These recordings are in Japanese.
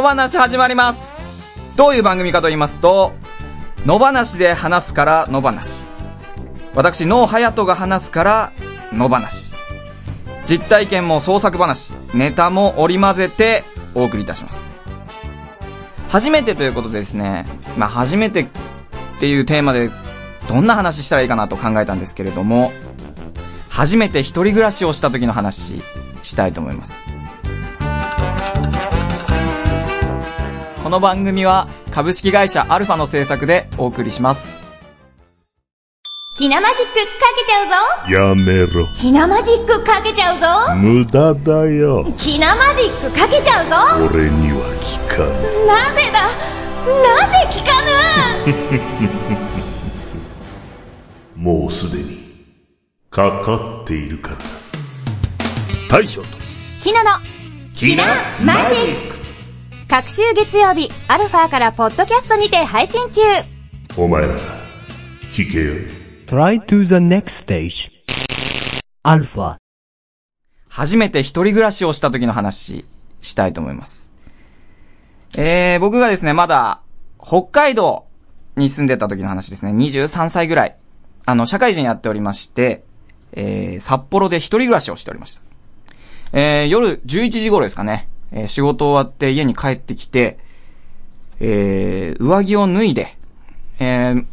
野放し始まります。どういう番組かと言いますと野放しで話すから野放し。私野隼人が話すから野放し。実体験も創作話ネタも織り交ぜてお送りいたします。初めてということでですねまあ初めてっていうテーマでどんな話したらいいかなと考えたんですけれども初めて一人暮らしをした時の話したいと思います。この番組は株式会社アルファの制作でお送りします。ひなマジックかけちゃうぞ。やめろ。ひなマジックかけちゃうぞ。無駄だよ。ひなマジックかけちゃうぞ。俺には効かぬ。なぜだ？なぜ聞かぬ？もうすでに、かかっているからだ。大将と、ひなの。ひなマジック各週月曜日アルファからポッドキャストにて配信中お前ら、聞けよ。Try to the next stage. Alpha. 初めて一人暮らしをした時の話したいと思います。えー、僕がですね、まだ北海道に住んでた時の話ですね。23歳ぐらい。あの、社会人やっておりまして、えー、札幌で一人暮らしをしておりました。えー、夜11時頃ですかね。えー、仕事終わって家に帰ってきて、えー、上着を脱いで、えー、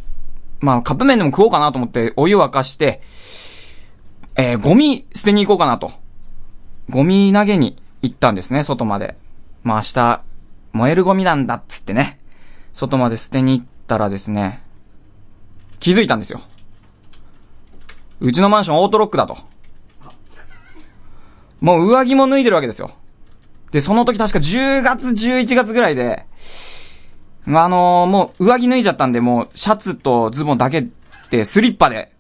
まあ、カップ麺でも食おうかなと思ってお湯沸かして、えー、ゴミ捨てに行こうかなと。ゴミ投げに行ったんですね、外まで。まあ明日、燃えるゴミなんだっつってね。外まで捨てに行ったらですね、気づいたんですよ。うちのマンションオートロックだと。もう上着も脱いでるわけですよ。で、その時確か10月、11月ぐらいで、まあ、あのーもう上着脱いじゃったんで、もうシャツとズボンだけでスリッパで、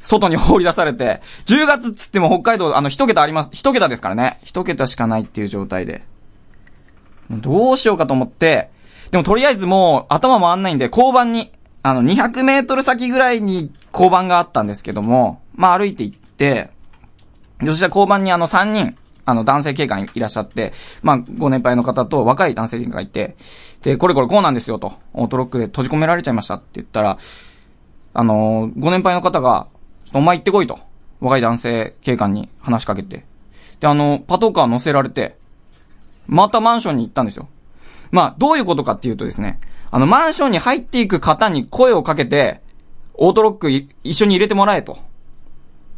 外に放り出されて、10月っつっても北海道、あの、一桁あります、一桁ですからね。一桁しかないっていう状態で。どうしようかと思って、でもとりあえずもう頭回んないんで、交番に、あの、200メートル先ぐらいに交番があったんですけども、まあ歩いて行って、でそしたら交番にあの3人、あの男性警官いらっしゃって、まあご年配の方と若い男性警官がいて、で、これこれこうなんですよと、オートロックで閉じ込められちゃいましたって言ったら、あのーご年配の方が、お前行ってこいと。若い男性警官に話しかけて。で、あの、パトカー乗せられて、またマンションに行ったんですよ。まあ、どういうことかっていうとですね、あの、マンションに入っていく方に声をかけて、オートロック一緒に入れてもらえと。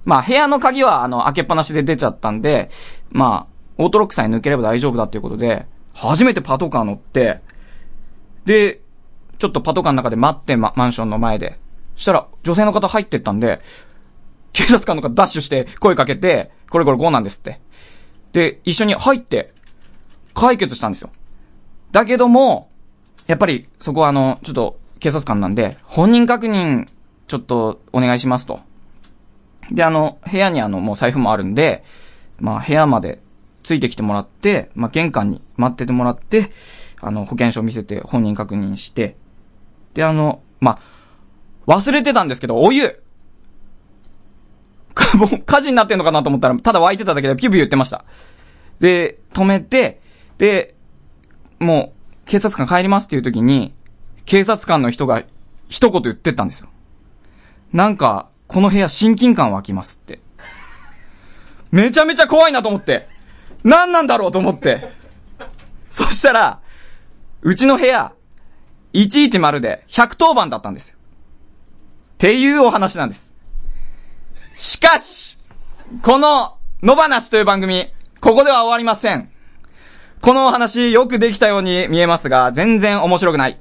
まあ、部屋の鍵は、あの、開けっぱなしで出ちゃったんで、まあ、オートロックさえ抜ければ大丈夫だっていうことで、初めてパトカー乗って、で、ちょっとパトカーの中で待って、ま、マンションの前で。したら、女性の方入ってったんで、警察官の方ダッシュして声かけて、これこれこうなんですって。で、一緒に入って、解決したんですよ。だけども、やっぱり、そこはあの、ちょっと、警察官なんで、本人確認、ちょっと、お願いしますと。で、あの、部屋にあの、もう財布もあるんで、まあ、部屋までついてきてもらって、まあ、玄関に待っててもらって、あの、保険証見せて本人確認して、で、あの、まあ、忘れてたんですけど、お湯 もう火事になってんのかなと思ったら、ただ沸いてただけでピュピュ言ってました。で、止めて、で、もう、警察官帰りますっていう時に、警察官の人が一言言ってったんですよ。なんか、この部屋親近感湧きますって。めちゃめちゃ怖いなと思って。何なんだろうと思って。そしたら、うちの部屋、110で110番だったんですよ。っていうお話なんです。しかし、この、野放しという番組、ここでは終わりません。このお話、よくできたように見えますが、全然面白くない。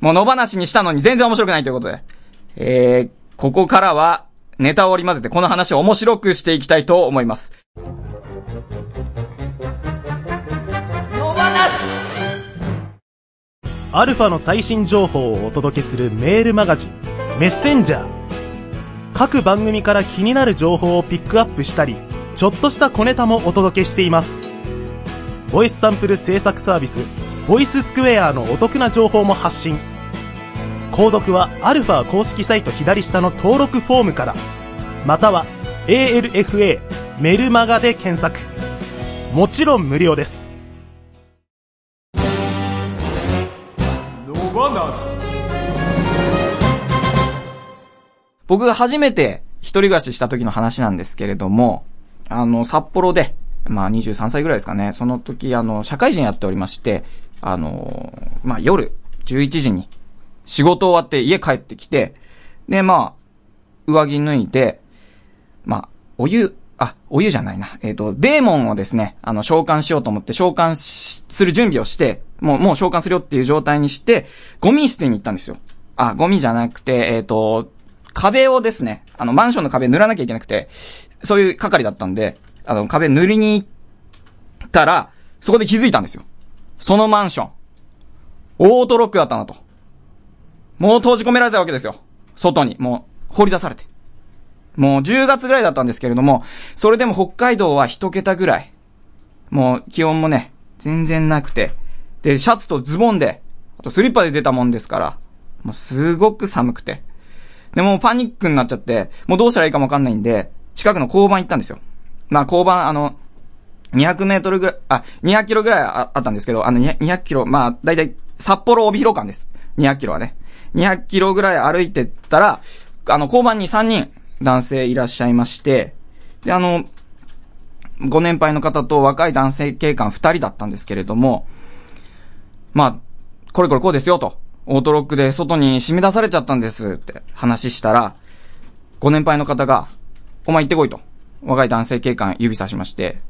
もう野放しにしたのに全然面白くないということで。えー、ここからは、ネタを織り交ぜてこの話を面白くしていきたいと思います。アルファの最新情報をお届けするメールマガジン、メッセンジャー。各番組から気になる情報をピックアップしたり、ちょっとした小ネタもお届けしています。ボイスサンプル制作サービス、ボイススクエアのお得な情報も発信。購読はアルファ公式サイト左下の登録フォームから、または ALFA メルマガで検索。もちろん無料です。僕が初めて一人暮らしした時の話なんですけれども、あの、札幌で、まあ23歳ぐらいですかね、その時あの、社会人やっておりまして、あの、まあ夜11時に仕事終わって家帰ってきて、で、まあ、上着脱いで、まあ、お湯、あ、お湯じゃないな。えっ、と、デーモンをですね、あの、召喚しようと思って召喚、する準備をして、もう、もう召喚するよっていう状態にして、ゴミ捨てに行ったんですよ。あ、ゴミじゃなくて、えっ、と、壁をですね、あの、マンションの壁塗らなきゃいけなくて、そういう係だったんで、あの、壁塗りに行ったら、そこで気づいたんですよ。そのマンション。オートロックだったなと。もう閉じ込められたわけですよ。外に。もう、放り出されて。もう10月ぐらいだったんですけれども、それでも北海道は一桁ぐらい。もう気温もね、全然なくて。で、シャツとズボンで、あとスリッパで出たもんですから、もうすごく寒くて。で、もうパニックになっちゃって、もうどうしたらいいかもわかんないんで、近くの交番行ったんですよ。まあ交番、あの、200メートルぐらい、あ、200キロぐらいああったんですけど、あの200 200キロ、まあ、だいたい札幌帯広間です。200キロはね。200キロぐらい歩いてったら、あの、交番に3人男性いらっしゃいまして、で、あの、ご年配の方と若い男性警官2人だったんですけれども、まあ、これこれこうですよと。オートロックで外に締め出されちゃったんですって話したら、ご年配の方が、お前行ってこいと。若い男性警官指さしまして、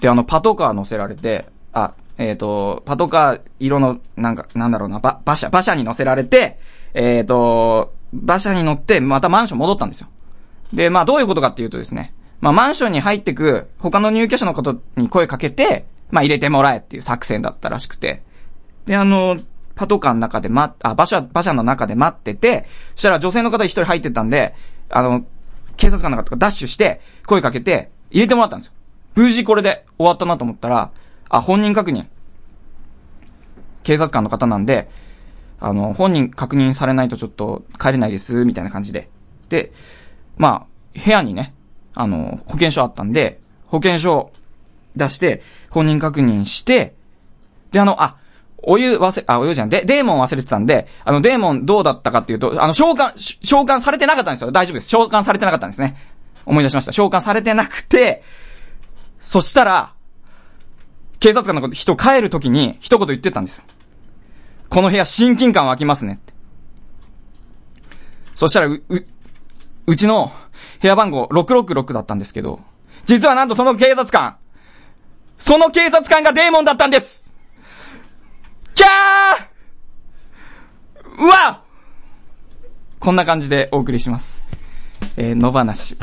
で、あの、パトカー乗せられて、あ、えっ、と、パトカー色の、なんか、なんだろうな、ば、馬車、馬車に乗せられて、えっ、と、馬車に乗って、またマンション戻ったんですよ。で、まあ、どういうことかっていうとですね、まあ、マンションに入ってく、他の入居者の方に声かけて、まあ、入れてもらえっていう作戦だったらしくて。で、あの、パトカーの中で待っ、あ、馬車、馬車の中で待ってて、そしたら女性の方一人入ってたんで、あの、警察官の方がダッシュして、声かけて、入れてもらったんですよ。無事これで終わったなと思ったら、あ、本人確認。警察官の方なんで、あの、本人確認されないとちょっと帰れないです、みたいな感じで。で、まあ、部屋にね、あの、保険証あったんで、保険証出して、本人確認して、で、あの、あ、お湯忘れ、あ、お湯じゃん。で、デーモン忘れてたんで、あの、デーモンどうだったかっていうと、あの、召喚、召喚されてなかったんですよ。大丈夫です。召喚されてなかったんですね。思い出しました。召喚されてなくて、そしたら、警察官の人帰るときに一言言ってたんですよ。この部屋親近感湧きますねって。そしたら、う、う、うちの部屋番号666だったんですけど、実はなんとその警察官、その警察官がデーモンだったんですキャーうわこんな感じでお送りします。えー、野放し。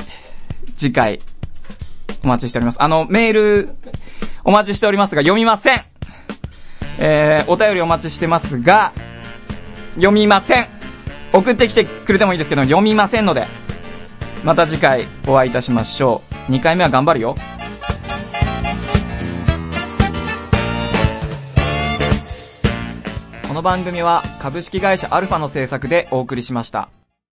次回、お待ちしております。あの、メール、お待ちしておりますが、読みません。えー、お便りお待ちしてますが、読みません。送ってきてくれてもいいですけど、読みませんので、また次回お会いいたしましょう。2回目は頑張るよ。この番組は株式会社アルファの制作でお送りしました。